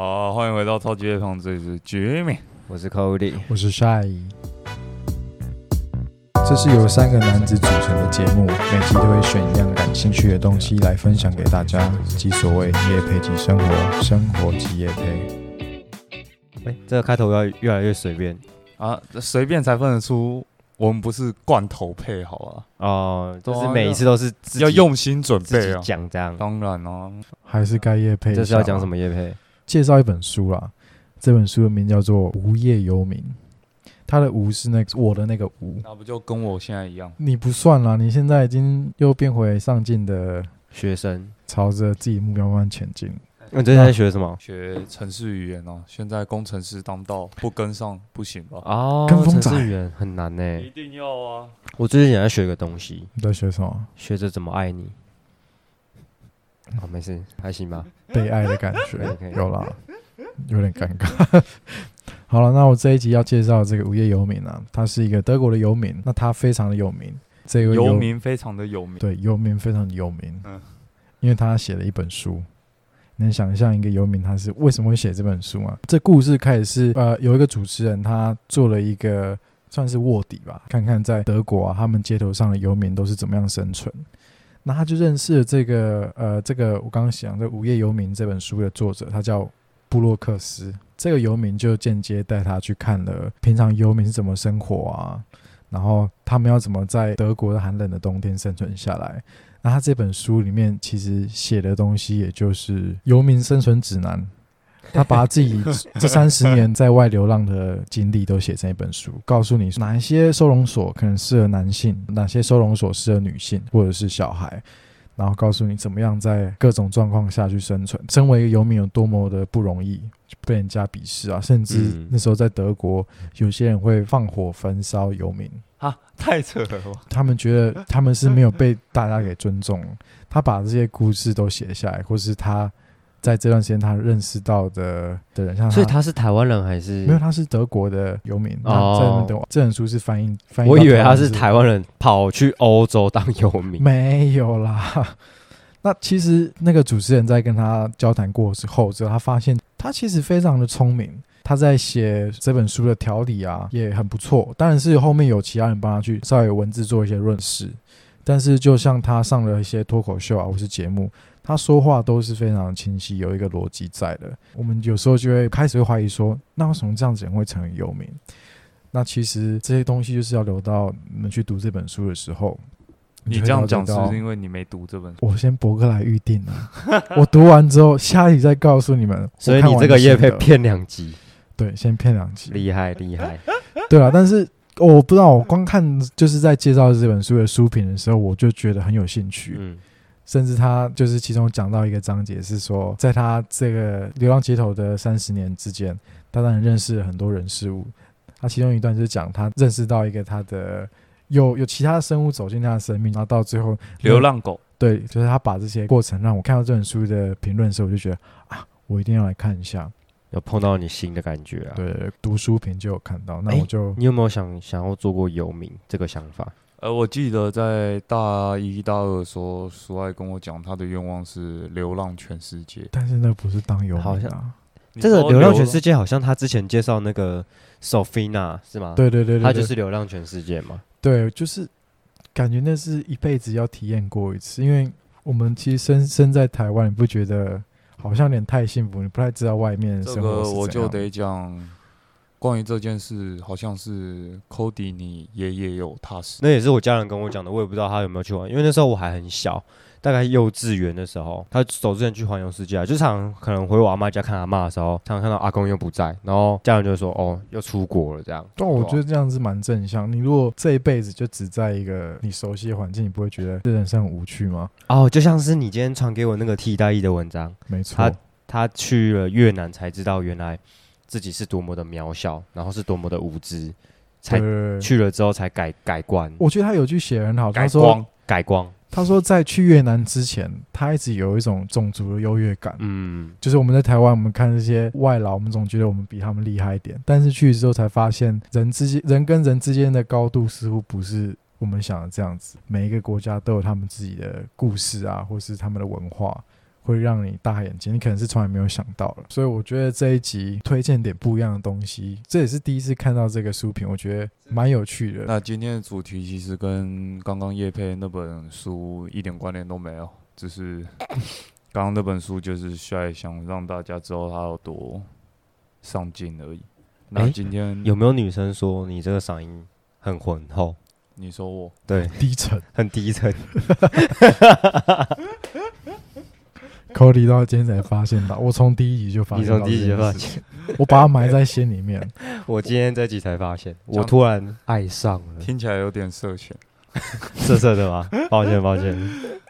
好，欢迎回到超级乐胖，这里是 Jimmy。我是 Cody，我是 Shy。这是由三个男子组成的节目，每集都会选一样感兴趣的东西来分享给大家，即所谓夜配即生活，生活及夜配。哎、这个开头要越来越随便啊，这随便才分得出我们不是罐头配，好吧？哦，就是每一次都是自己要用心准备啊。讲这样。当然啊，还是该夜配这是要讲什么？么叶配？介绍一本书啦。这本书的名叫做《无业游民》，他的“无”是那个我的那个“无那不就跟我现在一样”，？你不算啦，你现在已经又变回上进的，学生，朝着自己目标慢慢前进。你最近在学什么？学城市语言哦、现在工程师当道，不跟上不行吧？哦，跟风仔程式语言很难呢。一定要啊！我最近也在学个东西，你在学什么？学着怎么爱你。好，没事，还行吧。被爱的感觉 有啦，有点尴尬。好了，那我这一集要介绍这个无业游民啊，他是一个德国的游民，那他非常的有名，这个游民非常的有名。对游民非常的有名，嗯因为他写了一本书。能想象一个游民他是为什么会写这本书吗？这故事开始是呃，有一个主持人他做了一个算是卧底吧，看看在德国啊，他们街头上的游民都是怎么样生存。那他就认识了这个呃，这个我刚刚讲的《午夜游民》这本书的作者，他叫布洛克斯。这个游民就间接带他去看了平常游民是怎么生活啊，然后他们要怎么在德国的寒冷的冬天生存下来。那他这本书里面其实写的东西，也就是游民生存指南。他把自己 这三十年在外流浪的经历都写成一本书，告诉你哪一些收容所可能适合男性，哪些收容所适合女性或者是小孩，然后告诉你怎么样在各种状况下去生存。身为一个游民有多么的不容易，被人家鄙视啊！甚至嗯那时候在德国，有些人会放火焚烧游民，啊，太扯了！他们觉得他们是没有被大家给尊重。他把这些故事都写下来，或是他在这段时间他认识到的的人，像所以他是台湾人还是？没有，他是德国的游民。哦这本书是翻译翻译，我以为他是台湾人跑去欧洲当游民。没有啦。那其实那个主持人在跟他交谈过之后，之后他发现他其实非常的聪明。他在写这本书的条理啊，也很不错。当然是后面有其他人帮他去稍微文字做一些润饰，但是就像他上了一些脱口秀啊，或是节目，他说话都是非常清晰，有一个逻辑在的。我们有时候就会开始会怀疑说，那为什么这样子人会成为游民？那其实这些东西就是要留到你们去读这本书的时候。你这样讲到是不是因为你没读这本书？我先博客来预定了，我读完之后下一集再告诉你们。所以你这个叶配的心得骗两集，对，先骗两集，厉害厉害。对啊，但是我不知道，我光看就是在介绍这本书的书评的时候，我就觉得很有兴趣。嗯，甚至他就是其中讲到一个章节是说，在他这个流浪街头的三十年之间，他当然认识了很多人事物。他其中一段就是讲他认识到一个他的有 有其他生物走进他的生命，然后到最后流浪狗，对，就是他把这些过程让我看到这本书的评论的时候，我就觉得啊，我一定要来看一下。有碰到你新的感觉啊。对，读书评就有看到，那哎我就、你有没有想想要做过游民这个想法？呃，我记得在大一、大二的时候，苏爱跟我讲，他的愿望是流浪全世界。但是那不是当游民、啊，好像这个流浪全世界好像他之前介绍那个 Sophina 是吗？，对对对对，对他就是流浪全世界嘛。对，就是感觉那是一辈子要体验过一次，因为我们其实身身在台湾，你不觉得好像有点太幸福？你不太知道外面生活个是怎样我就得讲，关于这件事，好像是 Cody 你爷爷有踏实。那也是我家人跟我讲的，我也不知道他有没有去玩，因为那时候我还很小，大概幼稚园的时候，他走之前去环游世界啊，就常可能回我阿妈家看阿妈的时候，常常看到阿公又不在，然后家人就会说哦，又出国了这样。但我觉得这样是蛮正向。你如果这一辈子就只在一个你熟悉的环境，你不会觉得这人生很无趣吗？哦，就像是你今天传给我那个替代役的文章，没错他，他去了越南才知道原来自己是多么的渺小，然后是多么的无知，才去了之后才改改观我觉得他有句写得很好，他说改光。他说在去越南之前，他一直有一种种族的优越感。嗯，就是我们在台湾，我们看这些外劳，我们总觉得我们比他们厉害一点，但是去之后才发现，人之间人跟人之间的高度似乎不是我们想的这样子。每一个国家都有他们自己的故事啊，或是他们的文化，会让你大眼睛，你可能是从来没有想到了。所以我觉得这一集推荐点不一样的东西，这也是第一次看到这个书评，我觉得蛮有趣的。那今天的主题其实跟刚刚叶佩那本书一点关联都没有，只是刚刚那本书就是帅想让大家知道他有多上进而已。那诶今天有没有女生说你这个嗓音很浑厚？你说我对，低沉很低沉。，Cody 到今天才发现到，我从第一集就发现你从第一集发这件事情，我把它埋在心里面。我今天这集才发现，我突然爱上了，听起来有点色情 色色的吗？抱歉，抱歉。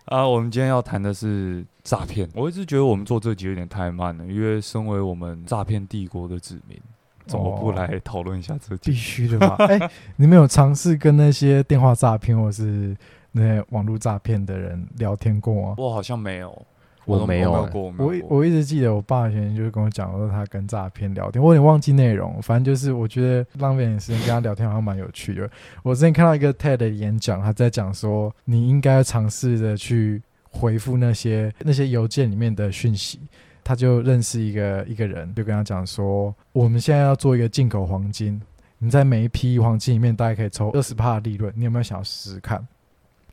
啊。我们今天要谈的是诈骗。我一直觉得我们做这集有点太慢了，因为身为我们诈骗帝国的子民，怎么不哦来讨论一下这必？须的吧？哎、你们有尝试跟那些电话诈骗或是那些网络诈骗的人聊天过吗？我好像没有，我都没有欸我我我一有过。我一直记得我爸以前就是跟我讲说他跟诈骗聊天，我有点忘记内容，反正就是我觉得浪费点时间跟他聊天好像蛮有趣的。我之前看到一个 TED 的演讲，他在讲说你应该尝试着去回复那些那些邮件里面的讯息。他就认识一个一个人，就跟他讲说，我们现在要做一个进口黄金，你在每一批黄金里面大概可以抽二十帕的利润，你有没有想要试试看？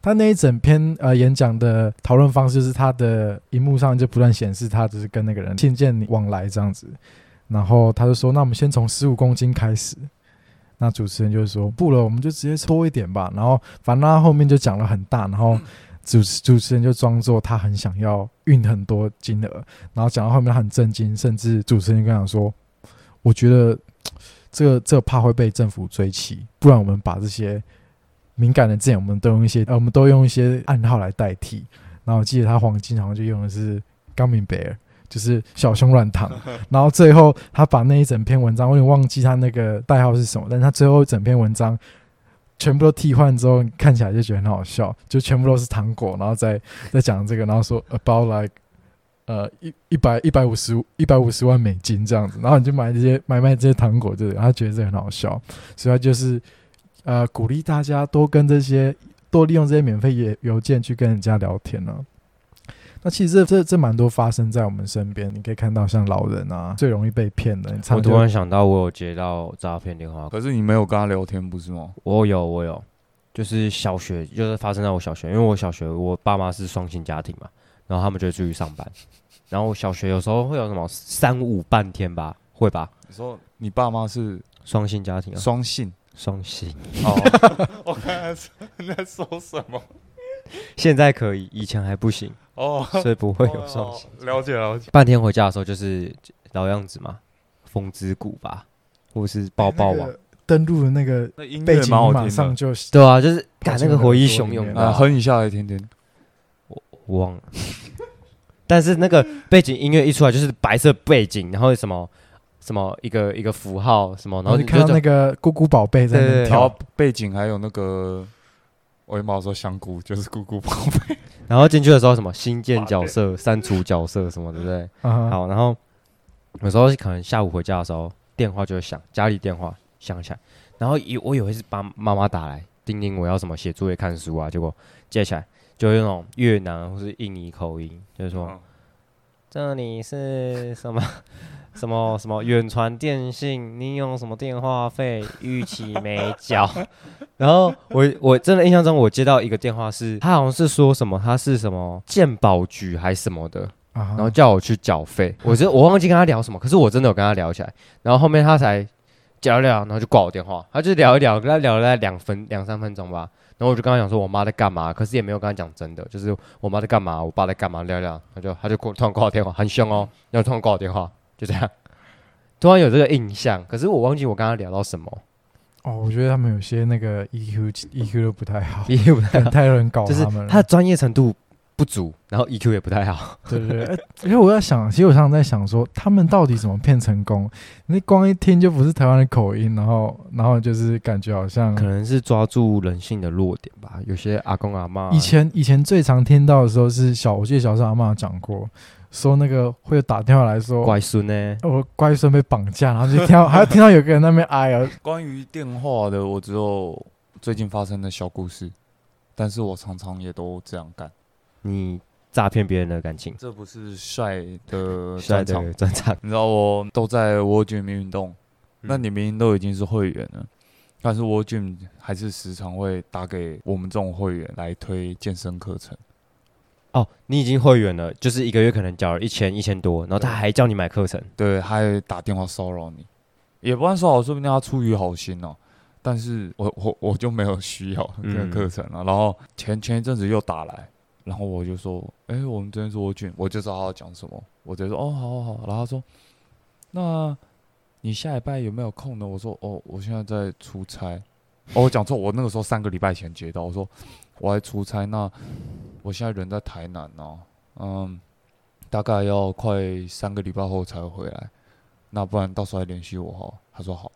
他那一整篇呃演讲的讨论方式是他的荧幕上就不断显示他只是跟那个人信件往来这样子，然后他就说，那我们先从十五公斤开始。那主持人就说不了，我们就直接多一点吧。然后反正他后面就讲了很大，然后主持主持人就装作他很想要运很多金额，然后讲到后面他很震惊，甚至主持人跟他讲说，我觉得这个这个怕会被政府追起，不然我们把这些敏感的字眼，我们都用一些呃，我们都用一些暗号来代替。然后我记得他黄金好像就用的是高明贝尔，就是小熊软糖。然后最后他把那一整篇文章，我有点忘记他那个代号是什么，但是他最后一整篇文章全部都替换之后，看起来就觉得很好笑，就全部都是糖果，然后再再讲这个，然后说 about like 呃一一百一百五十一百五十万美金这样子，然后你就买这些买卖这些糖果，对？他觉得这很好笑，所以他就是呃鼓励大家多跟这些多利用这些免费邮邮件去跟人家聊天呢、那其实这这这蛮多发生在我们身边，你可以看到像老人啊最容易被骗的，我突然想到，我有接到诈骗电话，可是你没有跟他聊天，不是吗？我有，我有，就是小学，就是发生在我小学，因为我小学我爸妈是双薪家庭嘛，然后他们就出去上班，然后我小学有时候会有什么三五半天吧，会吧？你说你爸妈是双性家庭啊，双性？双薪，哦，我刚才你在说什么？现在可以，以前还不行，哦，所以不会有双薪。哦了解了解。半天回家的时候就是老样子嘛，风之谷吧，或是抱抱网，那个登录的那个那音背景马上就对啊，就是赶那个回忆汹涌的啊，哼一下来听听。我忘了。但是那个背景音乐一出来，就是白色背景，然后什么什么一个一个符号什么，然然后后你看到那个咕咕宝贝在然后，背景还有那个，我原本要说香菇，就是咕咕宝贝。然后进去的时候什么新建角色、删除角色什么，对不对？好，然后有时候可能下午回家的时候，电话就会响，家里电话响起来，然后以我以为是帮妈妈打来，叮咛我要什么写作业、看书啊，结果接起来就用那种越南或是印尼口音，就是说。嗯这里是什么什么什么远传电信？你用什么电话费逾期没缴？然后我我真的印象中，我接到一个电话是，他好像是说什么他是什么鉴宝局还是什么的，啊然后叫我去缴费。我就我忘记跟他聊什么，可是我真的有跟他聊起来。然后后面他才聊一聊，然后就挂我电话。他就聊一聊，跟他聊了两分两三分钟吧。然后我就跟他讲说我妈在干嘛，可是也没有跟他讲真的，就是我妈在干嘛，我爸在干嘛，聊聊，他就他就突然挂我电话，很凶哦，然后突然挂我电话，就这样，突然有这个印象，可是我忘记我刚刚聊到什么，哦，我觉得他们有些那个 EQ EQ 都不太好，，EQ 不太好，太多人搞就是他的专业程度不足，然后 EQ 也不太好，对对对，哎因为我在想，其实我常常在想说，他们到底怎么骗成功？那光一听就不是台湾的口音，然后然后就是感觉好像可能是抓住人性的弱点吧。有些阿公阿妈以前以前最常听到的时候是小，我记得小时候阿妈有讲过，说那个会有打电话来说，乖孙呢，我乖孙被绑架，然后就听到 还要听到有个人在那边哎呀，关于电话的，我只有最近发生的小故事，但是我常常也都这样干。你诈骗别人的感情。这不是帅的帅专场，的专场，你知道我都在 War Gym 运动，那嗯你明明都已经是会员了，但是 w o r Gym 还是时常会打给我们这种会员来推健身课程。哦，你已经会员了，就是一个月可能缴了一千一千多，然后他还叫你买课程，对，他还打电话骚扰你，也不算骚扰，说不定他出于好心哦、但是我我我就没有需要这个嗯课程了。然后前前一阵子又打来，然后我就说，哎、我们这边是蜗菌，我就知道他要讲什么，我直接说，哦，好好好。然后他说，那你下礼拜有没有空呢？我说，哦，我现在在出差。哦，我讲错，我那个时候三个礼拜前接到，我说我还出差，那我现在人在台南哦、嗯，大概要快三个礼拜后才会回来，那不然到时候来联系我哈。他说好，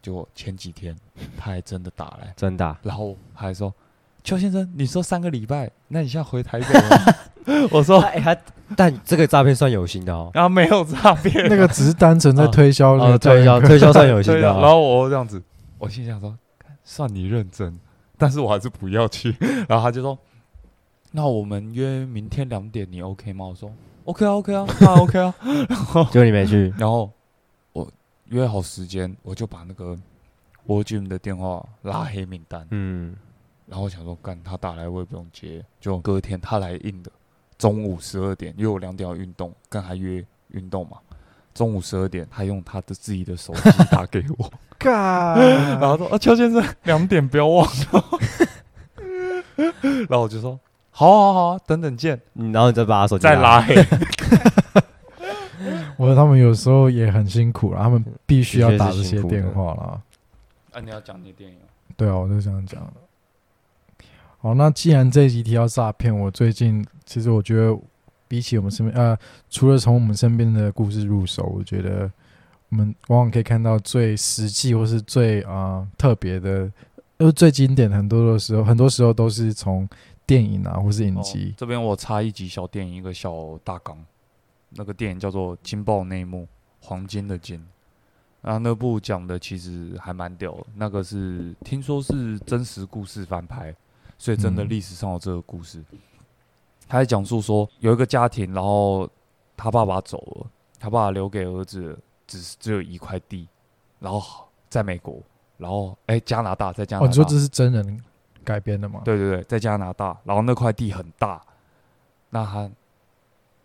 结果前几天他还真的打来，真的啊、然后他还说邱先生，你说三个礼拜，那你现在回台北了？我说哎、他但这个诈骗算有心的哦，啊没有诈骗，那个只是单纯在哦推销那哦，推销推销算有心的哦、然后我这样子，我心想说，算你认真，但是我还是不要去。然后他就说，那我们约明天两点，你 OK 吗？我说 OK 啊，OK 啊，那 OK 啊。结果你没去，然后我约好时间，我就把那个 War Gym 的电话拉黑名单。嗯，然后我想说，干他打来我也不用接，就隔天他来硬的，中午十二点，因为我两点要运动，跟还约运动嘛。中午十二点，他用他的自己的手机打给我，嘎，然后说：“啊，邱先生，两点不要忘了。”然后我就说：“好好好啊，等等见。嗯然后你再把他手”机再拉黑，我说他们有时候也很辛苦啦，他们必须要打这些电话啦。啊，你要讲你的电影啊？对啊，我就这样讲。好，那既然这一集提到诈骗，我最近其实我觉得，比起我们身边呃，除了从我们身边的故事入手，我觉得我们往往可以看到最实际或是最啊、呃特别的，呃最经典，很多的时候，很多时候都是从电影啊或是影集哦。这边我插一集小电影，一个小大纲。那个电影叫做《金爆内幕》，黄金的金。然后那部讲的其实还蛮屌的，那个是听说是真实故事翻拍，所以真的嗯历史上有这个故事。他在讲述说有一个家庭，然后他爸爸走了，他爸爸留给儿子只是只有一块地，然后在美国，然后哎、加拿大在加拿你说这是真人改编的吗？对对对，在加拿大，然后那块地很大，那他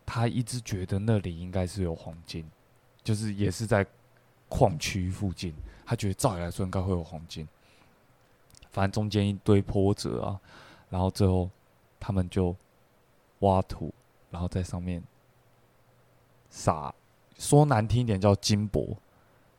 他一直觉得那里应该是有黄金，就是也是在矿区附近，他觉得照理来说应该会有黄金，反正中间一堆波折啊，然后最后他们就挖土，然后在上面撒，说难听一点叫金箔。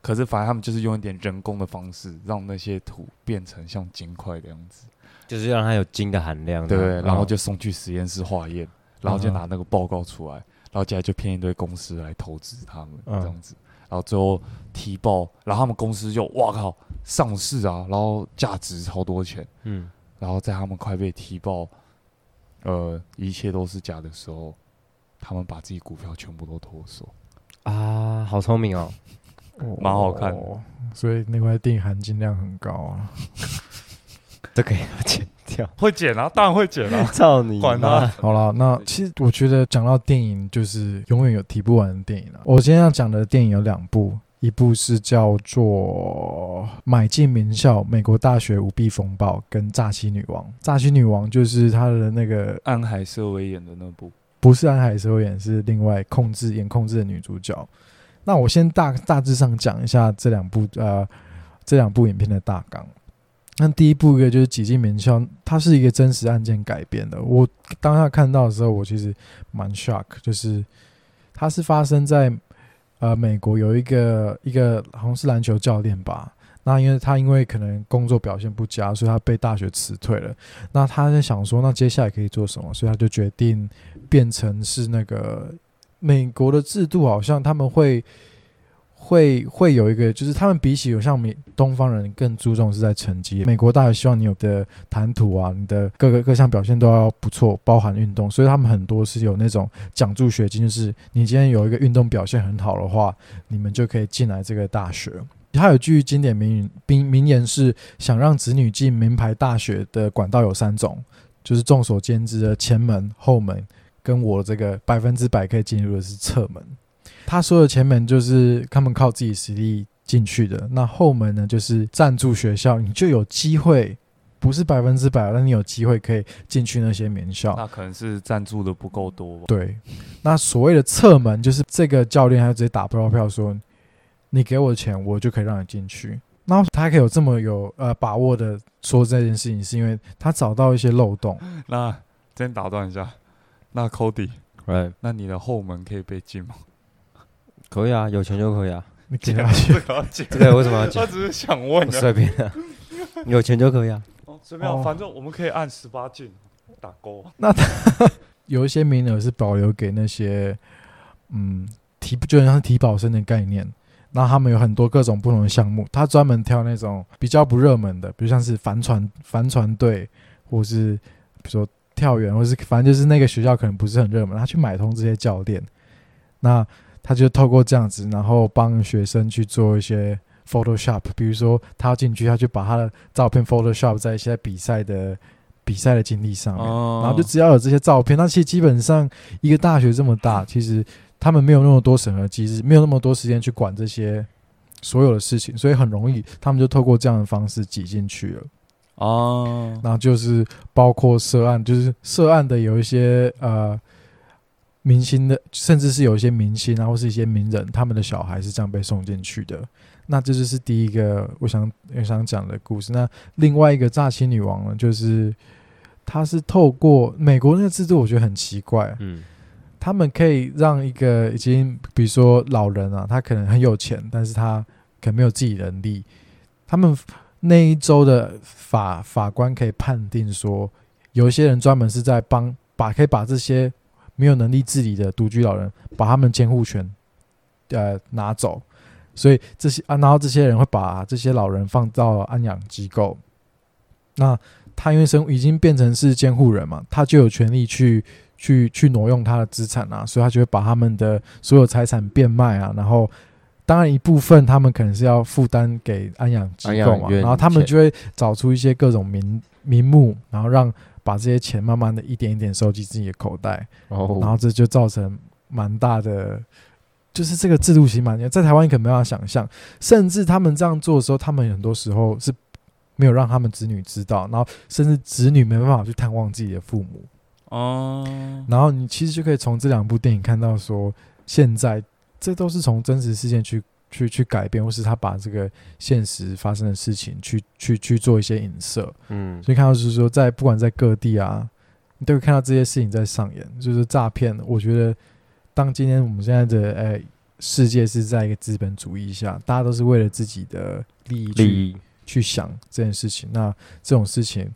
可是，反正他们就是用一点人工的方式，让那些土变成像金块的样子。就是让它有金的含量，对，然后哦就送去实验室化验，然后就嗯拿那个报告出来，然后接下来就骗一堆公司来投资他们嗯。这样子，然后最后提报，然后他们公司就哇靠上市啊，然后价值超多钱，嗯，然后在他们快被提报，呃，一切都是假的时候，他们把自己股票全部都脱手，啊，好聪明哦，蛮好看的哦所以那块地含金量很高啊。这个也要剪掉，会剪啊，当然会剪啊，操你管妈他！好了，那其实我觉得讲到电影，就是永远有提不完的电影了。我今天要讲的电影有两部，一部是叫做《买进名校：美国大学舞弊风暴》跟《诈欺女王》。《诈欺女王》就是她的那个安海瑟薇演的那部，不是安海瑟薇演，是另外控制演控制的女主角。那我先大大致上讲一下这两部呃这两部影片的大纲。那第一部一个就是挤进名校，它是一个真实案件改编的。我当下看到的时候，我其实蛮 shock，就是它是发生在呃美国有一个一个好像是篮球教练吧。那因为他因为可能工作表现不佳，所以他被大学辞退了。那他在想说，那接下来可以做什么？所以他就决定变成是那个美国的制度，好像他们会会会有一个，就是他们比起有像美东方人更注重是在成绩。美国大学希望你有的谈吐啊，你的各个各项表现都要不错，包含运动，所以他们很多是有那种奖助学金，就是你今天有一个运动表现很好的话，你们就可以进来这个大学。他有句经典名言名名言是：想让子女进名牌大学的管道有三种，就是众所皆知的前门、后门跟我这个百分之百可以进入的是侧门。他说的前门就是他们靠自己实力进去的，那后门呢就是赞助学校，你就有机会，不是百分之百，但你有机会可以进去那些名校。那可能是赞助的不够多吧。对，那所谓的侧门就是这个教练他直接打包票说，你给我钱，我就可以让你进去。那他可以有这么有呃把握的说这件事情，是因为他找到一些漏洞。那先打断一下，那 Cody，对，那你的后门可以被禁吗？可以啊，有钱就可以啊。你给下去，这个要禁。这个为什么要他讲？只是想问我的。随便啊，有钱就可以啊。哦随便啊，哦反正我们可以按十八禁打勾。那 有一些名额是保留给那些嗯提，就像是提保生的概念。那他们有很多各种不同的项目，他专门挑那种比较不热门的，比如像是帆船帆船队，或是比如说跳远，或是反正就是那个学校可能不是很热门，他去买通这些教练，那他就透过这样子，然后帮学生去做一些 Photoshop，比如说他要进去，他就把他的照片 Photoshop 在一些比赛的比赛的经历上面，哦。然后就只要有这些照片，那其实基本上一个大学这么大，其实他们没有那么多审核机制，没有那么多时间去管这些所有的事情，所以很容易他们就透过这样的方式挤进去了。哦，然后就是包括涉案，就是涉案的有一些呃明星的，甚至是有一些明星啊，或是一些名人，他们的小孩是这样被送进去的。那这就是第一个我想我想讲的故事。那另外一个诈欺女王呢，就是她是透过美国那个制度，我觉得很奇怪，嗯，他们可以让一个已经比如说老人啊，他可能很有钱，但是他可能没有自己能力，他们那一周的法法官可以判定说，有一些人专门是在帮把可以把这些没有能力自理的独居老人，把他们监护权呃拿走，所以这些啊，然后这些人会把这些老人放到安养机构，那他因为生已经变成是监护人嘛，他就有权利去去去挪用他的资产啊，所以他就会把他们的所有财产变卖啊，然后当然一部分他们可能是要负担给安养机构嘛，然后他们就会找出一些各种名名目，然后让把这些钱慢慢的一点一点收集自己的口袋，然哦，后这就造成蛮大的。就是这个制度其实蛮在台湾你可能没办法想象，甚至他们这样做的时候，他们很多时候是没有让他们子女知道，然后甚至子女没办法去探望自己的父母。哦，然后你其实就可以从这两部电影看到说，现在这都是从真实事件去去去改变，或是他把这个现实发生的事情去去去做一些影射。嗯，所以看到就是说，在不管在各地啊，你都会看到这些事情在上演，就是诈骗。我觉得，当今天我们现在的呃世界是在一个资本主义下，大家都是为了自己的利益去利益，去想这件事情。那这种事情，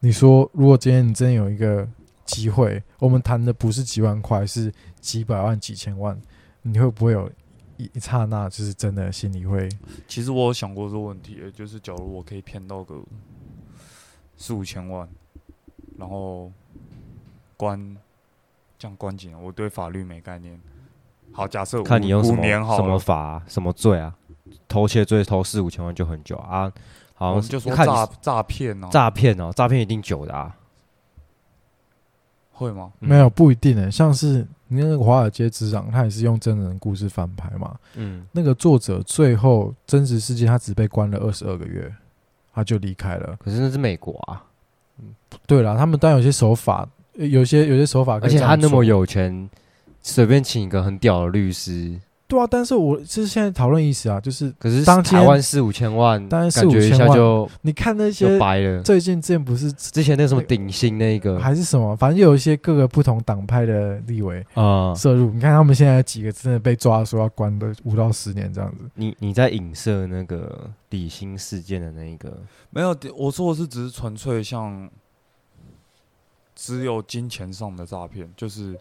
你说如果今天你真的有一个机会，我们谈的不是几万块，是几百万、几千万，你会不会有一一刹那，就是真的心里会其实我有想过这个问题，就是假如我可以骗到个四五千万，然后关这样关几年？我对法律没概念。好，假设五看你用什么什么，法啊、什么罪啊，偷窃罪偷四五千万就很久啊，好像我们就是说看诈诈骗哦，诈骗哦，诈骗一定久的啊，会吗？嗯没有，不一定诶、像是你那个《华尔街之狼》，他也是用真人故事翻拍嘛。嗯，那个作者最后真实世界，他只被关了二十二个月，他就离开了。可是那是美国啊，对了，他们当然有些手法，呃有些有些手法可而且他那么有钱，随便请一个很屌的律师，对啊。但是我就是现在讨论意思啊，就是可是当台湾四五千万，当然感觉一4-5千万下就你看那就些白了。最近之前不是之前那什么顶薪那个还是什么，反正有一些各个不同党派的立委啊，涉入。你看他们现在几个真的被抓说要关的五到十年这样子。你你在影射那个底薪事件的那一个，没有，我说的是只是纯粹像只有金钱上的诈骗，就是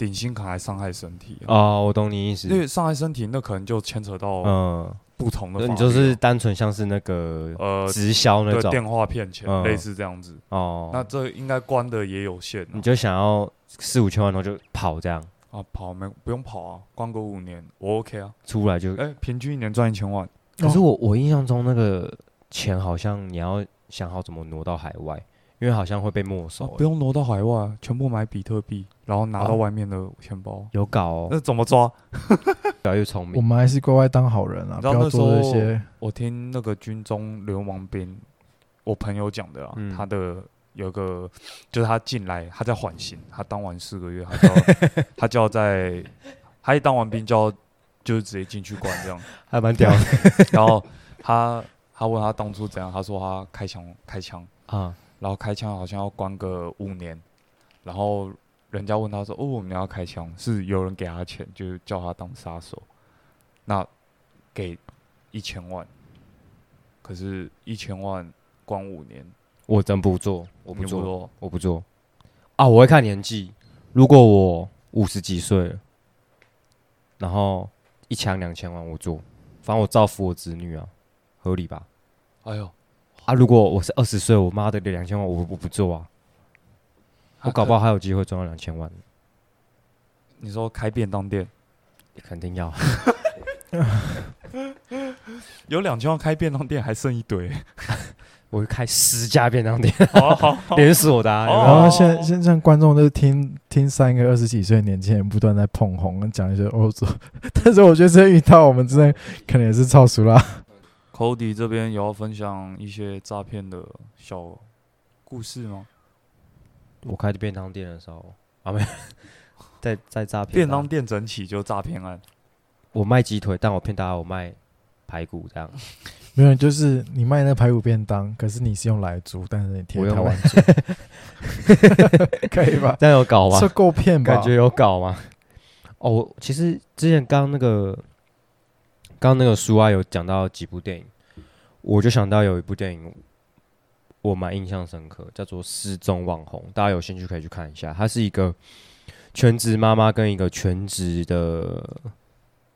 顶薪可能还伤害身体啊。哦，我懂你意思因，为伤害身体，那可能就牵扯到嗯，不同的法律啊、你就是单纯像是那个呃直销那种对电话骗钱，嗯类似这样子。哦，那这应该关的也有限、啊。你就想要四五千万，然后就跑这样啊跑没不用跑啊，关个五年我 OK 啊。出来就。哎、平均一年赚一千万，可是我我印象中那个钱好像你要想好怎么挪到海外，因为好像会被没收、哦不用挪到海外，全部买比特币，然后拿到啊外面的钱包。有搞哦，那怎么抓？越来越聪明我明。们还是乖乖当好人啊，不要做这那时候些。我听那个军中流氓兵，我朋友讲的啊，嗯他的有个就是他进来，他在缓刑，他当完四个月，他就要 他就要在他一当完兵就要就是直接进去关这样，还蛮屌的 然后他他问他当初怎样，他说他开枪开枪，啊！然后开枪好像要关个五年，然后人家问他说：“哦，你要开枪？”是有人给他钱，就是叫他当杀手，那给一千万，可是一千万关五年，我真不做，我不做，我不做啊！我会看年纪，如果我五十几岁了，然后一枪两千万，我做，反正我造福我子女啊，合理吧？哎呦，啊，如果我是二十岁，我妈的两千万，我我不做啊，我搞不好还有机会赚到两千万，你说开便当店？肯定要。有两千万开便当店还剩一堆，我会开十家便当店，好好好。连锁的、然后哦现在现在观众都是听听三个二十几岁的年轻人不断在捧红，讲一些欧洲，但是我觉得这遇到我们真的可能也是超熟啦。Cody 这边有要分享一些诈骗的小故事吗？我开便当店的时候啊，没有，在在诈骗啊便当店整起就诈骗案，我卖鸡腿，但我骗大家我卖排骨这样。没有，就是你卖那排骨便当，可是你是用来猪，但是你贴我用台湾猪，可以吧？这样有搞吗这？够骗吧？感觉有搞吗？哦，我其实之前刚刚那个刚刚那个书啊，有讲到几部电影，我就想到有一部电影我蛮印象深刻，叫做《失踪网红》，大家有兴趣可以去看一下。它是一个全职妈妈跟一个全职的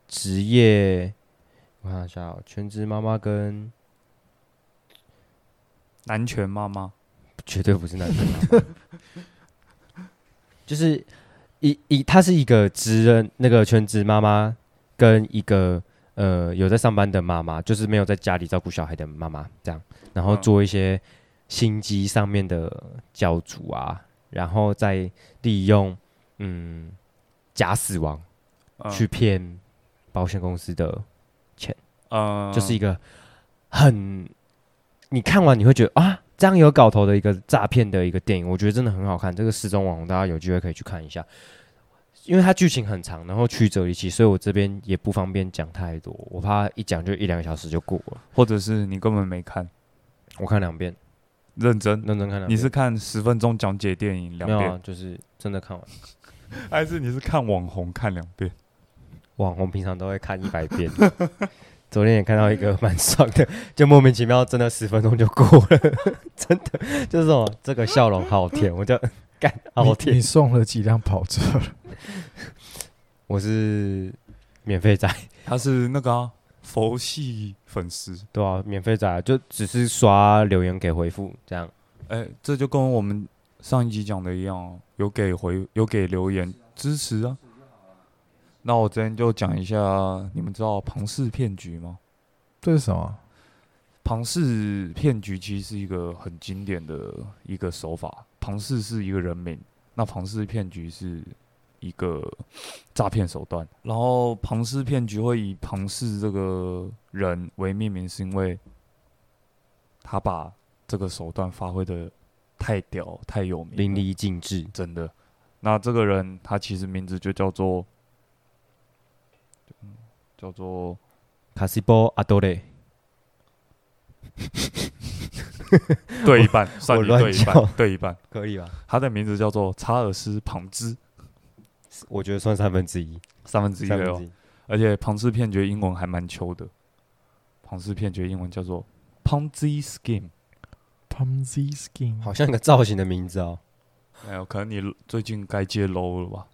职业，我看一下、哦，全职妈妈跟 男权妈妈。绝对不是男权妈妈，就是一一，她是一个职人，那个全职妈妈跟一个呃有在上班的妈妈，就是没有在家里照顾小孩的妈妈，这样，然后嗯做一些心机上面的教主啊，然后再利用嗯假死亡嗯去骗保险公司的钱，呃，就是一个很你看完你会觉得啊，这样有搞头的一个诈骗的一个电影，我觉得真的很好看。这个失踪网红，大家有机会可以去看一下，因为它剧情很长，然后曲折离奇，所以我这边也不方便讲太多，我怕一讲就一两个小时就过了。或者是你根本没看，我看两遍，认真。认真看两遍。你是看十分钟讲解电影两遍，啊？就是真的看完。还是你是看网红看两遍？网红平常都会看一百遍，昨天也看到一个蛮爽的，就莫名其妙真的十分钟就过了，真的就是说这个笑容好甜，我就干好你甜你。送了几辆跑车了？我是免费仔，他是那个啊、佛系粉丝，对啊，免费仔就只是刷留言给回复这样。哎、这就跟我们上一集讲的一样哦，有给回有给留言支持啊。那我今天就讲一下，你们知道庞氏骗局吗？这是什么？庞氏骗局其实是一个很经典的一个手法。庞氏是一个人名，那庞氏骗局是一个诈骗手段。然后庞氏骗局会以庞氏这个人为命名，是因为他把这个手段发挥的太屌、太有名，淋漓尽致，真的。那这个人他其实名字就叫做，嗯叫做卡西波阿多雷，对一半，算你对一半，对一半。可以吧？他的名字叫做查尔斯·庞兹，我觉得算三分之一，三分之一了。而且庞氏骗局英文还蛮秋的，庞氏骗局英文叫做 Ponzi Scheme。Ponzi scheme，好像一个造型的名字哦。没有，可能你最近该接 low 了吧？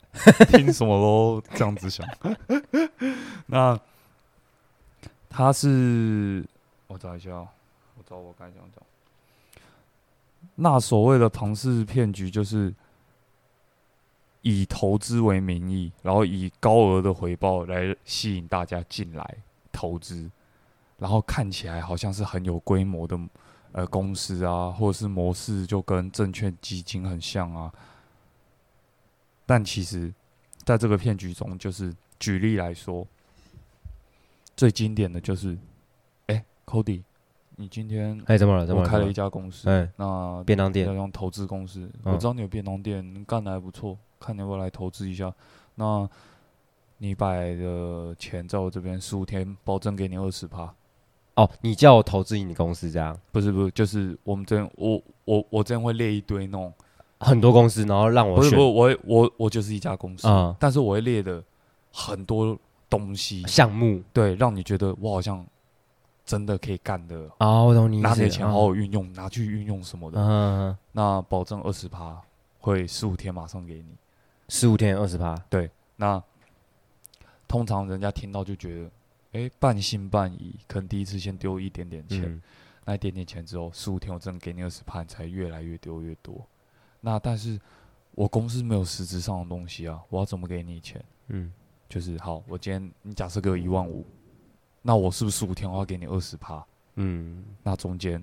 听什么都 这样子想。那他是，我找一下哦，我找我刚才讲讲。那所谓的庞氏骗局，就是以投资为名义，然后以高额的回报来吸引大家进来投资，然后看起来好像是很有规模的呃公司啊，或者是模式就跟证券基金很像啊。但其实，在这个骗局中，就是举例来说，最经典的就是，哎、c o d y 你今天哎，怎么了？怎么开了一家家公司，哎那便当店要，用投资公司，嗯我知道你有便当店，你干的还不错，看你要不要来投资一下。那你摆的钱在我这边十五天，保证给你二十趴。哦，你叫我投资你公司这样，不是不是，就是我们这边我我我这样会列一堆那种，很多公司，然后让我选不是不是，我会我我就是一家公司，啊。但是我会列的很多东西，项目。对，让你觉得我好像真的可以干的，哦，我懂你拿你的钱嗯好好运用，拿去运用什么的，嗯，那保证二十趴，会十五天马上给你。十五天二十趴，对那通常人家听到就觉得，哎、半信半疑，可能第一次先丢一点点钱，嗯，那一点点钱之后，十五天我真的给你二十趴，你才越来越丢越多。那但是我公司没有实质上的东西啊，我要怎么给你钱？嗯，就是好，我今天你假设给我一万五，那我是不是十五天我要给你二十趴？嗯，那中间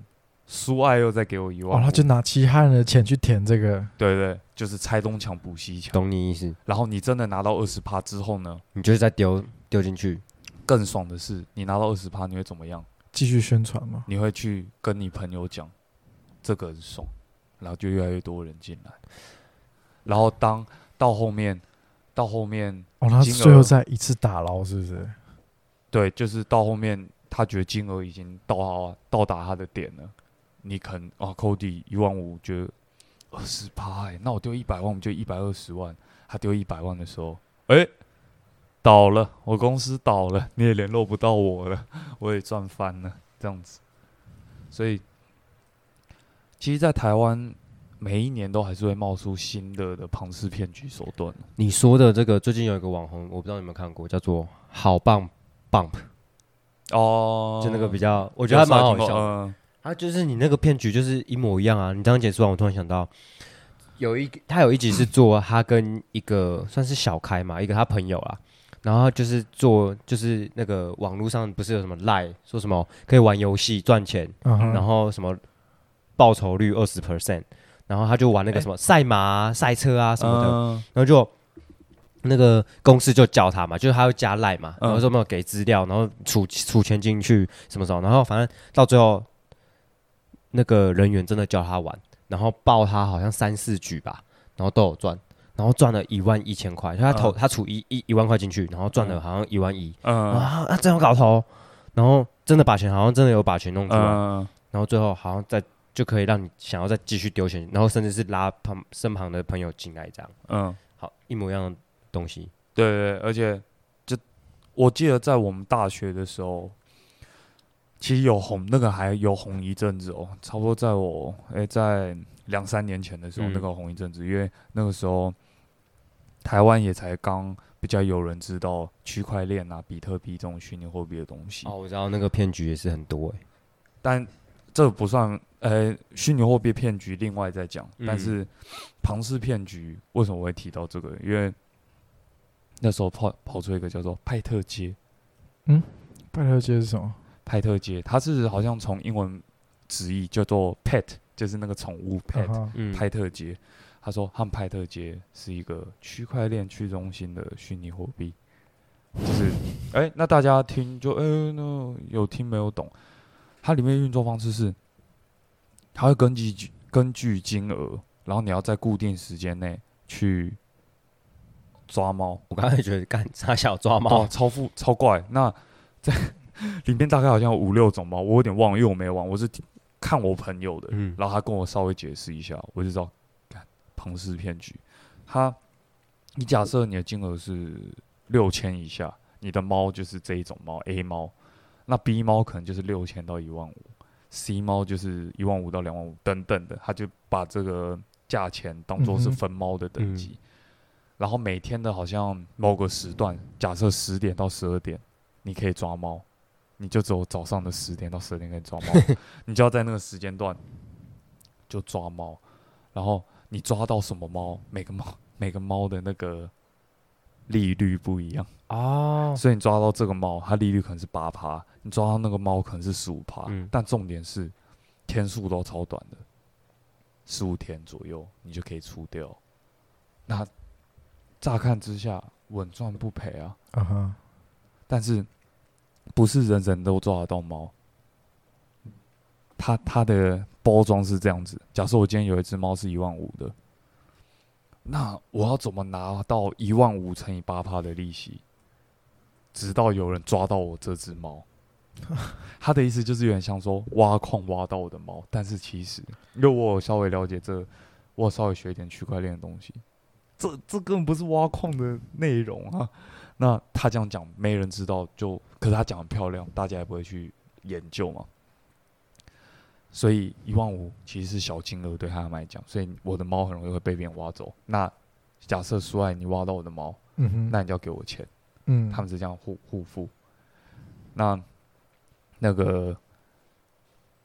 苏爱又再给我一哦，万哦，他就拿其他人的钱去填这个，对对，就是拆东墙补西墙。懂你意思，然后你真的拿到二十趴之后呢，你就是再丢丢进去，更爽的是，你拿到二十趴，你会怎么样？继续宣传吗。你会去跟你朋友讲，这个很爽，然后就越来越多人进来，然后当到后面，到后面，哦，他金额最后再一次打捞，是不是？对，就是到后面，他觉得金额已经到到达他的点了，你肯啊，Cody 一万五，觉得二十趴，哎，那我丢一百万，我们就一百二十万。他丢一百万的时候，哎、倒了，我公司倒了，你也联络不到我了，我也赚翻了，这样子。所以，其实，在台湾，每一年都还是会冒出新的的庞氏骗局手段。你说的这个最近有一个网红，我不知道你有没有看过，叫做好棒 Bump，哦就那个比较，我觉得还蛮好笑啊，就是你那个骗局就是一模一样啊！你刚刚解释完，我突然想到，有一个他有一集是 做他跟一个算是小开嘛，一个他朋友啊，然后就是做就是那个网络上不是有什么赖说什么可以玩游戏赚钱，然后什么报酬率二十 percent，然后他就玩那个什么赛马、啊、赛车啊什么的，嗯然后就那个公司就叫他嘛，就是他会加赖嘛，嗯然后说没有给资料，然后储储钱进去什么时候，然后反正到最后那个人员真的教他玩，然后报他好像三四局吧，然后都有赚。然后赚了一万一千块，就他投、嗯他储一一一万块进去，然后赚了嗯好像一万一，嗯啊，啊真有搞头，然后真的把钱好像真的有把钱弄出来，嗯，然后最后好像再就可以让你想要再继续丢钱，然后甚至是拉旁身旁的朋友进来这样，嗯，好一模一样的东西。对对，而且就我记得在我们大学的时候，其实有红那个还有红一阵子哦，差不多在我诶、在两三年前的时候，嗯那个红一阵子，因为那个时候台湾也才刚比较有人知道区块链啊、比特币这种虚拟货币的东西，哦，我知道那个骗局也是很多哎、但这不算呃虚拟货币骗局，另外再讲。嗯但是庞氏骗局为什么我会提到这个？因为那时候跑跑出一个叫做派特街，嗯，派特街是什么？派特街，它是好像从英文直译叫做 pet，就是那个宠物 pet，、嗯，派特街。他说他们派特街是一个区块链去中心的虚拟货币，就是 哎、那大家听就哎、那有听没有懂？它里面运作方式是，它会根据根据金额，然后你要在固定时间内去抓猫，我刚才觉得干傻小抓哦猫，，超富超怪。那在 里面大概好像有五六种猫，我有点忘了，因为我没玩，我是看我朋友的，嗯然后他跟我稍微解释一下，我就知道，看庞氏骗局。他，你假设你的金额是六千以下，你的猫就是这一种猫 A 猫，那 B 猫可能就是六千到一万五，C 猫就是一万五到两万五等等的，他就把这个价钱当做是分猫的等级。嗯然后每天的好像某个时段，假设十点到十二点，你可以抓猫，你就只有早上的十点到十二点可以抓猫，你就要在那个时间段就抓猫，然后你抓到什么猫，每个猫每个猫的那个利率不一样，哦，所以你抓到这个猫，它利率可能是八趴，你抓到那个猫可能是十五趴，嗯。但重点是天数都超短的，十五天左右你就可以出掉。那乍看之下稳赚不赔啊，啊哈，但是不是人人都抓得到猫。它它的包装是这样子，假设我今天有一只猫是一万五的，那我要怎么拿到一万五乘以八趴的利息？直到有人抓到我这只猫。他的意思就是有点像说挖矿挖到我的猫，但是其实因为我稍微了解这，我有稍微学一点区块链的东西，这这根本不是挖矿的内容啊。那他这样讲，没人知道就，可是他讲的漂亮，大家也不会去研究嘛。所以一万五其实是小金额对他们来讲，所以我的猫很容易会被别人挖走。那假设苏爱你挖到我的猫，嗯哼，那你就要给我钱。嗯，他们是这样互互付。那那个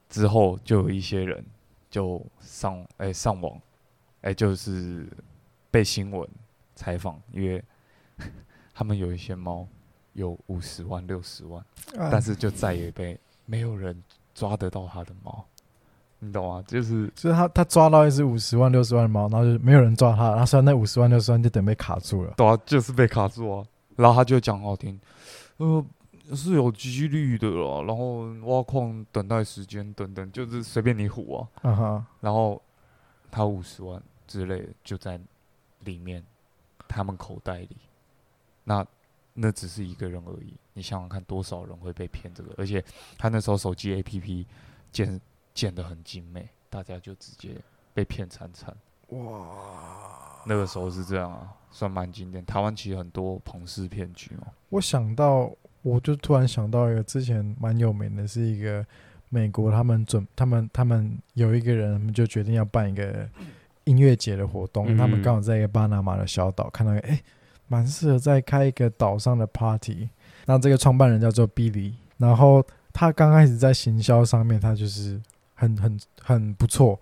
之后就有一些人就上哎、上网哎、就是被新闻采访，因为他们有一些猫有五十万六十万，啊但是就再也被没有人抓得到他的猫，你懂吗？就是就是他他抓到一只五十万六十万的猫，然后就没有人抓他，然后虽然那五十万六十万就等被卡住了。对啊，就是被卡住啊。然后他就讲好听，呃，是有几率的啦，然后挖矿等待时间等等，就是随便你唬啊。然后他五十万之类的就在里面，他们口袋里，那那只是一个人而已。你想想看，多少人会被骗这个？而且他那时候手机 APP 建建的很精美，大家就直接被骗惨惨。哇，那个时候是这样啊，算蛮经典。台湾其实很多庞氏骗局哦。我想到，我就突然想到一个之前蛮有名的，是一个美国，他们准他们他们有一个人，他们就决定要办一个音乐节的活动，嗯他们刚好在一个巴拿马的小岛看到一个，哎、蛮适合在开一个岛上的 party。那这个创办人叫做 Billy，然后他刚开始在行销上面，他就是很很很不错。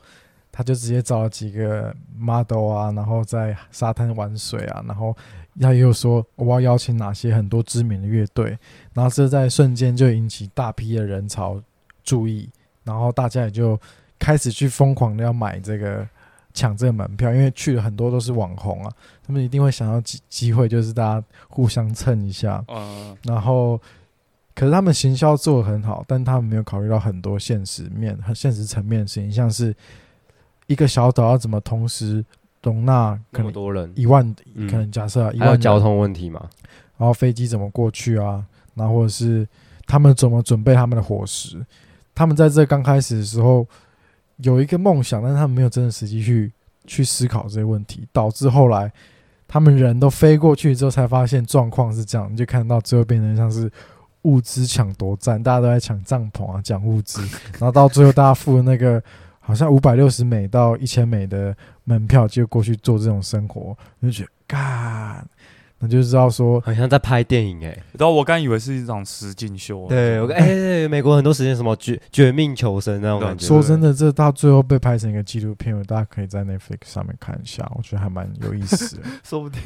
他就直接找了几个 model 啊，然后在沙滩玩水啊，然后他也有说我要邀请哪些很多知名的乐队，然后这在瞬间就引起大批的人潮注意，然后大家也就开始去疯狂的要买这个抢这个门票，因为去了很多都是网红啊，他们一定会想要机机会，就是大家互相蹭一下，嗯，然后。可是他们行销做的很好，但他们没有考虑到很多现实面、很现实层面的事情，像是一个小岛要怎么同时容纳可能那么多人，一万，嗯可能假设啊一万还有交通问题嘛？然后飞机怎么过去啊，然后或者是他们怎么准备他们的伙食。他们在这刚开始的时候有一个梦想，但是他们没有真的实际去去思考这些问题，导致后来他们人都飞过去之后，才发现状况是这样，你就看到最后变成像是物资抢夺战，大家都在抢帐篷啊，抢物资，然后到最后大家付的那个好像五百六十美到一千美的门票，就过去做这种生活，就觉得干，那就知道说好像在拍电影哎、然后我刚以为是一场实景秀啊，对，我哎、对美国很多时间什么绝绝命求生那种感觉。说真的，这到最后被拍成一个纪录片，大家可以在 Netflix 上面看一下，我觉得还蛮有意思的。说不定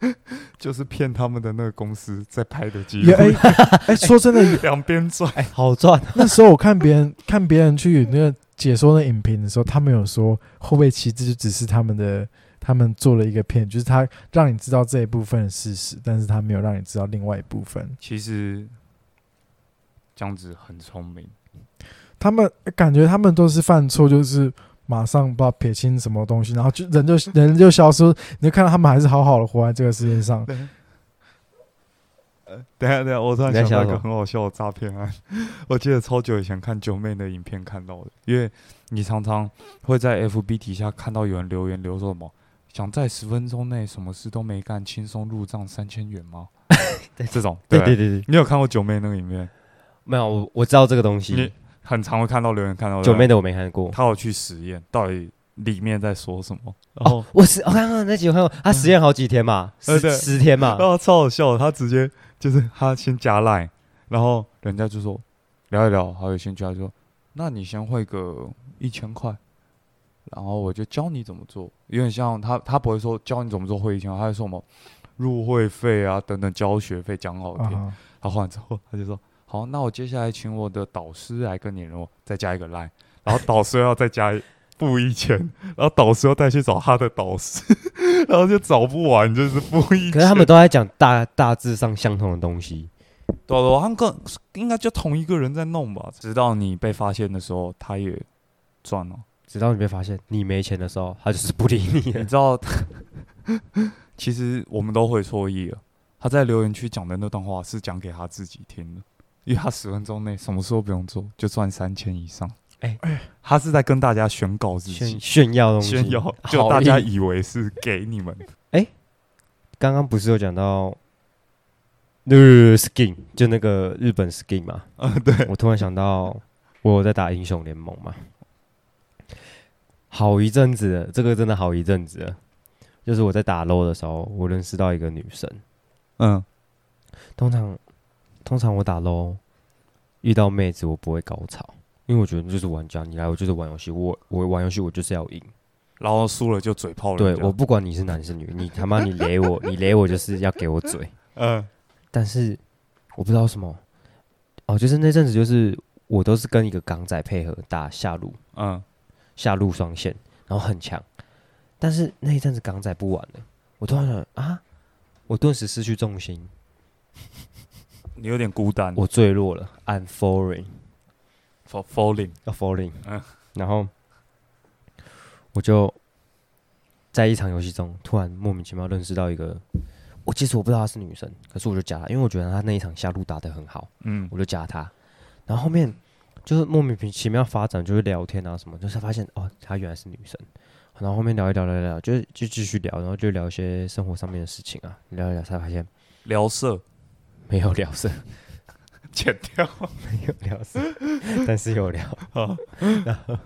就是骗他们的那个公司在拍的纪录片，哎哎，说真的，两边赚。哎、好赚，那时候我看别人看别人去那个解说那影评的时候，他们有说后背其实就只是他们的，他们做了一个片，就是他让你知道这一部分的事实，但是他没有让你知道另外一部分。其实这样子很聪明，他们感觉他们都是犯错，就是马上不知道撇清什么东西，然后就人就人就消失，你就看到他们还是好好的活在这个世界上。等下等下，我突然想到一个很好笑的诈骗案，我记得超久以前看九妹的影片看到的，因为你常常会在 FB 底下看到有人留言留说什么，想在十分钟内什么事都没干，轻松入账三千元吗？对。这种对对对你有看过九妹那个影片？没有我我知道这个东你西，很常会看到留言看到九妹的我没看过。他有去实验，到底里面在说什么？然后哦，我是我看看那集我看过，他实验好几天嘛，十呃对。十天嘛。然，后超好笑的，他直接就是他先加赖，然后人家就说聊一聊，好有兴趣，他就说那你先汇个一千块，然后我就教你怎么做，有点像他他不会说教你怎么做汇一千块，他会说什么入会费啊等等交学费讲好听，啊，他换之后他就说好，那我接下来请我的导师来跟你联络，再加一个 line，，然后导师要再加付一千，然后导师要再去找他的导师，然后就找不完，就是付一千。可是他们都在讲大大致上相同的东西。对啊对啊，他们更应该就同一个人在弄吧，直到你被发现的时候，他也赚了。直到你被发现你没钱的时候，他就是不理你了。你知道，其实我们都会错意了。他在留言区讲的那段话是讲给他自己听的，因为他十分钟内什么事都不用做，就赚三千以上。哎他是在跟大家宣告自己，炫耀东西，炫耀，就大家以为是给你们。刚刚不是有讲到那个 skin，就那个日本 skin 嘛？嗯，对，我突然想到，我有在打英雄联盟嘛，好一阵子了，这个真的好一阵子了。就是我在打 LO 的时候，我认识到一个女生。嗯，通常，通常我打 LO 遇到妹子，我不会高潮，因为我觉得就是玩家，你来我就是玩游戏，我我玩游戏我就是要赢。然后输了就嘴炮了对。我不管你是男是女，你他妈你雷我，你雷我就是要给我嘴。嗯但是我不知道什么，哦，就是那阵子就是我都是跟一个港仔配合打下路，嗯，下路双线，然后很强。但是那一阵子港仔不玩了，我突然想啊，我顿时失去重心，你有点孤单。我坠落了，I'm falling，for falling，要 falling，嗯。然后我就在一场游戏中突然莫名其妙认识到一个，我其实我不知道她是女生，可是我就加她，因为我觉得她那一场下路打得很好，嗯。我就加她，然后后面就是莫名其妙发展，就是聊天啊什么，就是发现哦，她原来是女生，然后后面聊一聊聊一聊，就就继续聊，然后就聊一些生活上面的事情啊，聊一聊才发现聊色，没有聊色，剪掉。没有聊色，但是有聊，好。然后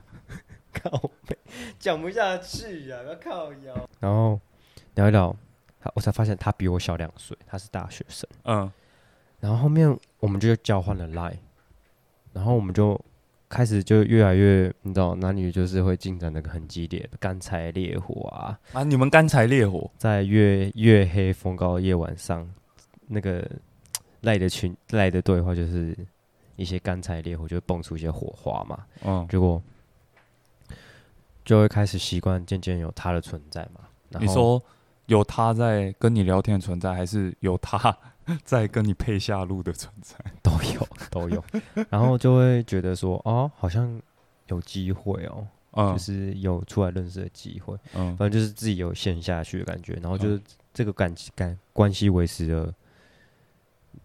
靠背讲不下去啊，要靠腰，然后聊一聊，他我才发现他比我小两岁，他是大学生。嗯。然后后面我们就交换了 line，然后我们就开始就越来越，你知道，男女就是会进展那个很激烈，干柴烈火啊，啊，你们干柴烈火，在月月黑风高夜晚上，那个赖的群赖的对话就是一些干柴烈火，就会蹦出一些火花嘛，嗯，结果就会开始习惯，渐渐有他的存在嘛。然后你说有他在跟你聊天的存在，还是有他 在跟你配下路的存在？都有都有，然后就会觉得说，哦，好像有机会哦，嗯就是有出来认识的机会，嗯反正就是自己有陷下去的感觉，然后就是这个感感关系维持了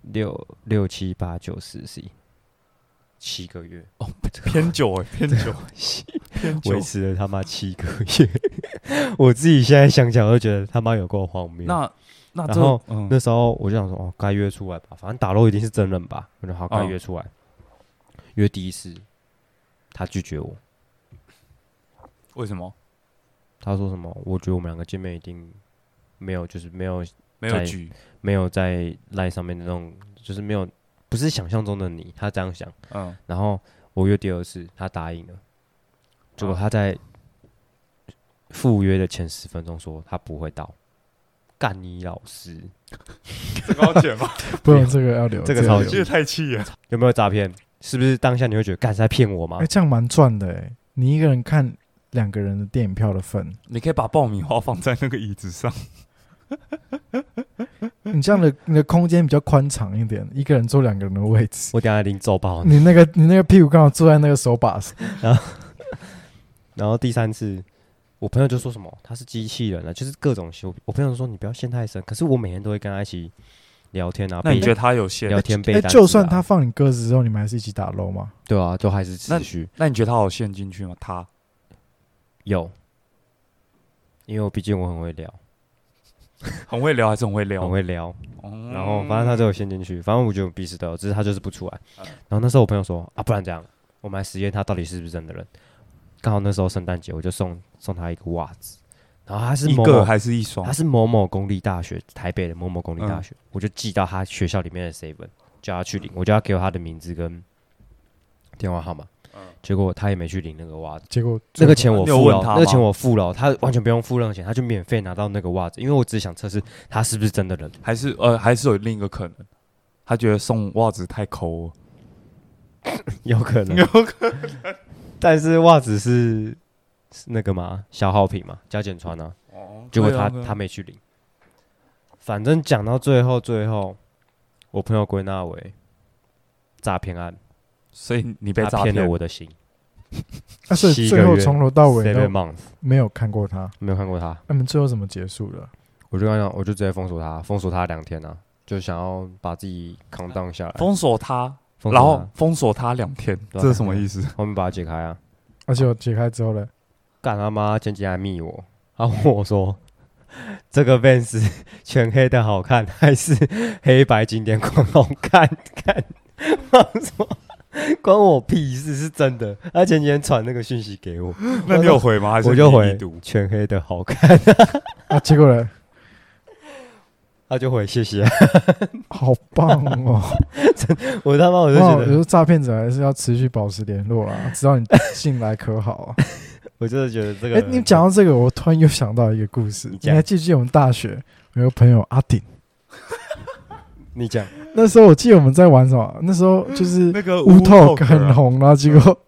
六六七八九十十一七个月哦，偏久 哎，偏久，偏久维。持了他妈七个月，我自己现在想想都觉得他妈有够荒谬。那那这然后嗯那时候我就想说，哦，该约出来吧，反正打漏一定是真人吧，我就好，该嗯约出来。约第一次，他拒绝我，为什么他说什么？我觉得我们两个见面一定没有，就是没有没有局？没有在赖上面的那种，就是没有不是想象中的你，他这样想。嗯然后我约第二次，他答应了，结果啊他在赴约的前十分钟说他不会到，干你老师，这个要剪吗？不然这个要留，这个超级这个太气了。有没有诈骗？是不是当下你会觉得干是在骗我吗哎，？这样蛮赚的哎，你一个人看两个人的电影票的份，你可以把爆米花放在那个椅子上。你这样的你的空间比较宽敞一点，一个人坐两个人的位置，我等一下拎走爆你。你那个你那个屁股刚好坐在那个手把上，然后然后第三次，我朋友就说什么他是机器人啊，就是各种修。我朋友说你不要陷太深，可是我每天都会跟他一起聊天啊。那你觉得他有陷聊？天背哎，单词啊就算他放你鸽子之后，你们还是一起打 low 吗？对啊，就还是持续那你觉得他有陷进去吗？他有，因为我毕竟我很会聊，很会聊还是很会聊？很会聊。嗯然后反正他都有陷进去，反正我觉得我彼此都有，只是他就是不出来。嗯然后那时候我朋友说啊，不然这样，我们来实验他到底是不是真的人。刚好那时候圣诞节，我就送送他一个袜子，然后他是一个还是一双他？是某某公立大学，台北的某某公立嗯大学，我就寄到他学校里面的 seven，叫他去领，我就要给我他的名字跟电话号码。嗯结果他也没去领那个袜子，结果那个钱我你有付了，问他吗那个钱我付了，他完全不用付任何钱，他就免费拿到那个袜子，因为我只是想测试他是不是真的人。还是呃，还是有另一个可能，他觉得送袜子太抠了。有可能，有可能，但是袜子是是那个嘛消耗品嘛，加减穿啊。哦，结果他对啊对啊他没去领。反正讲到最后，最后我朋友归纳为诈骗案，所以你被他骗诈骗了我的心。啊，所以七个月最后从头到尾 Seven 都 month 没有看过他。没有看过他，那你们最后怎么结束的？我就跟他讲，我就直接封锁他，封锁他两天啊，就想要把自己扛荡下来。封锁他，然后封锁他两天，这是什么意思？我们把它解开啊，而且我解开之后呢，干他妈前几天还密我，他问我说。这个 Vans 全黑的好看，还是黑白经典款好看？看，我说关我屁事，是真的。他前几天传那个讯息给我，那你有回吗？还是我就回全黑的好看，啊，结果呢，他就回谢谢。好棒哦！我他妈我就哇，觉得，我觉得诈骗者还是要持续保持联络啦，直到你信来可好啊。我真的觉得这个。哎、你讲到这个，我突然又想到一个故事。你你还记不记得我们大学有个朋友阿顶？你讲，那时候我记得我们在玩什么？那时候就是那个乌 Talk 很红，然后结果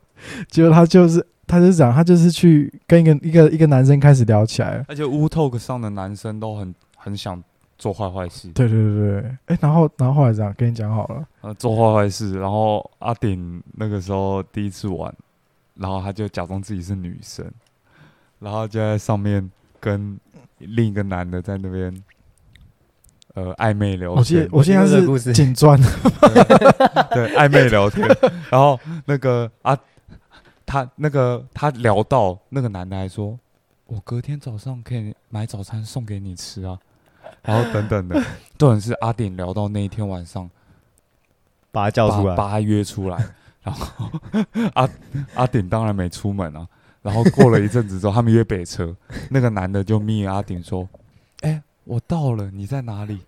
结果他就是他就讲他就是去跟一个一个一个男生开始聊起来了。而且乌 Talk 上的男生都很很想做坏坏事，对对对对，哎、然后然后后来这样跟你讲好了，呃，做坏坏事。然后阿顶那个时候第一次玩，然后他就假装自己是女生，然后就在上面跟另一个男的在那边呃暧昧聊天，我现在是警专，对暧昧聊天。然后那个啊，他那个他聊到那个男的还说，我隔天早上可以买早餐送给你吃啊。然后等等的，重点是阿顶聊到那一天晚上，把他叫出来。把把他约出来，然后阿阿顶当然没出门啊。然后过了一阵子之后，他们约北车，那个男的就密阿顶说：“哎、我到了，你在哪里？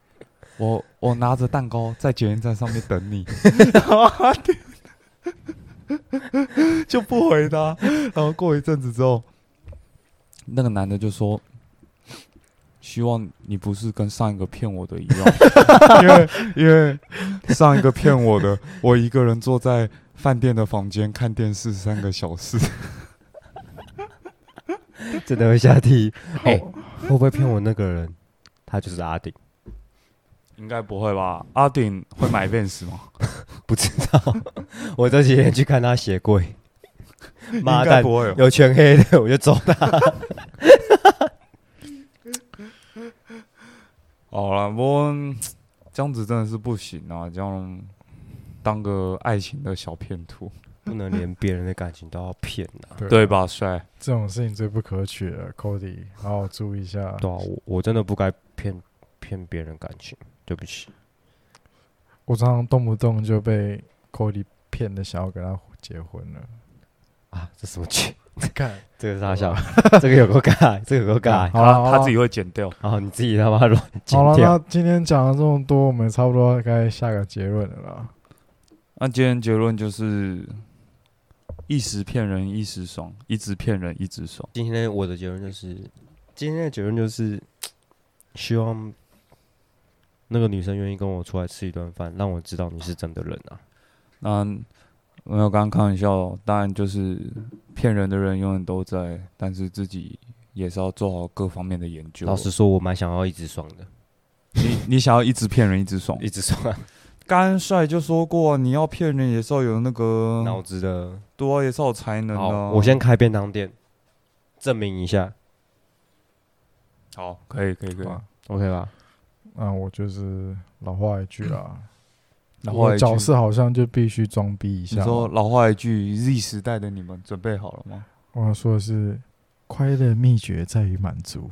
我我拿着蛋糕在检验站上面等你。”然后阿顶就不回他。然后过一阵子之后，那个男的就说：“希望你不是跟上一个骗我的一样，因为因为上一个骗我的，我一个人坐在饭店的房间看电视三个小时。真的会下地狱。哎、好会不会骗我那个人？他就是阿顶，应该不会吧？阿顶会买 Vans 吗？不知道。我这几天去看他鞋柜，妈蛋。有全黑的，我就走他。好了，不过这样子真的是不行啊！这样当个爱情的小骗徒，不能连别人的感情都要骗呐、对对？吧，帅？这种事情最不可取了，Cody，好好注意一下。对啊，我我真的不该骗骗别人感情，对不起。我常常动不动就被 Cody 骗的，想要跟他结婚了。啊，这什么剧？看，这个是他笑，这个有个尬，这个有个尬。好了，他他自己会剪掉。好你自己他妈乱剪好了，那。今天讲了这么多，我们差不多该下个结论了啦。那今天结论就是：一时骗人一时爽，一直骗人一直爽。今天我的结论就是，今天的结论就是，希望那个女生愿意跟我出来吃一顿饭，让我知道你是真的人啊。那没有，刚刚开玩笑，当然就是骗人的人永远都在，但是自己也是要做好各方面的研究。老实说，我蛮想要一直爽的，你你想要一直骗人一直爽，一直爽啊，甘帅就说过，你要骗人也是要有那个脑子的。多、啊，也是要有才能的啊、我先开便当店，证明一下好，可以可以可以。啊，OK 吧？那我就是老话一句啦，老话角色好像就必须装逼一下你。说老话一句，Z 时代的你们准备好了吗？我要说的是，快乐秘诀在于满足，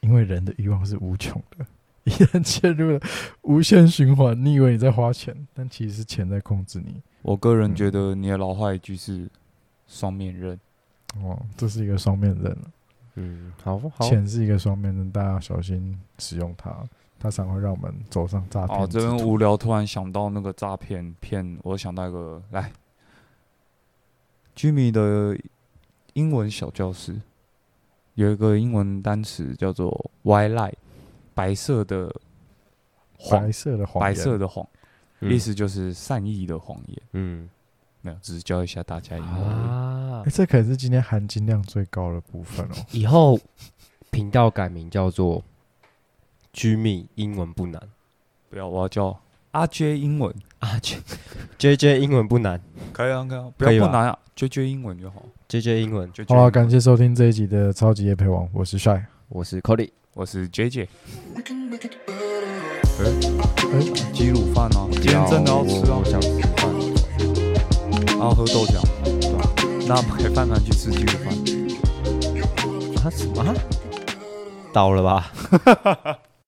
因为人的欲望是无穷的。一旦陷入了无限循环，你以为你在花钱，但其实是钱在控制你。我个人嗯觉得你的老话一句是双面刃。哦，这是一个双面刃，嗯，好，好，钱是一个双面刃，大家要小心使用它，它常会让我们走上诈骗哦，这边无聊，突然想到那个诈骗骗，我想到一个来，Jimmy 的英文小教室有一个英文单词叫做 “white lie”，白色的谎白，色的谎白色的谎，嗯意思就是善意的谎言。嗯没有，只是教一下大家英文而已。啊。这可能是今天含金量最高的部分哦。以后频道改名叫做“居密英文不难不要，我要叫阿 J 英文，”阿，J J J 英文不难可以啊，可以啊，不可以吧要不难啊，J J 英文就好。，J J 英文，就 J 好了，感谢收听这一集的超级夜陪王，我是 Shy。我是 Cody，我是 J J。哎，鸡卤饭啊，今天真的要吃啊我我，想吃饭，然后喝豆浆，对吧？那买饭团去吃鸡卤饭。啊什么啊？倒了吧？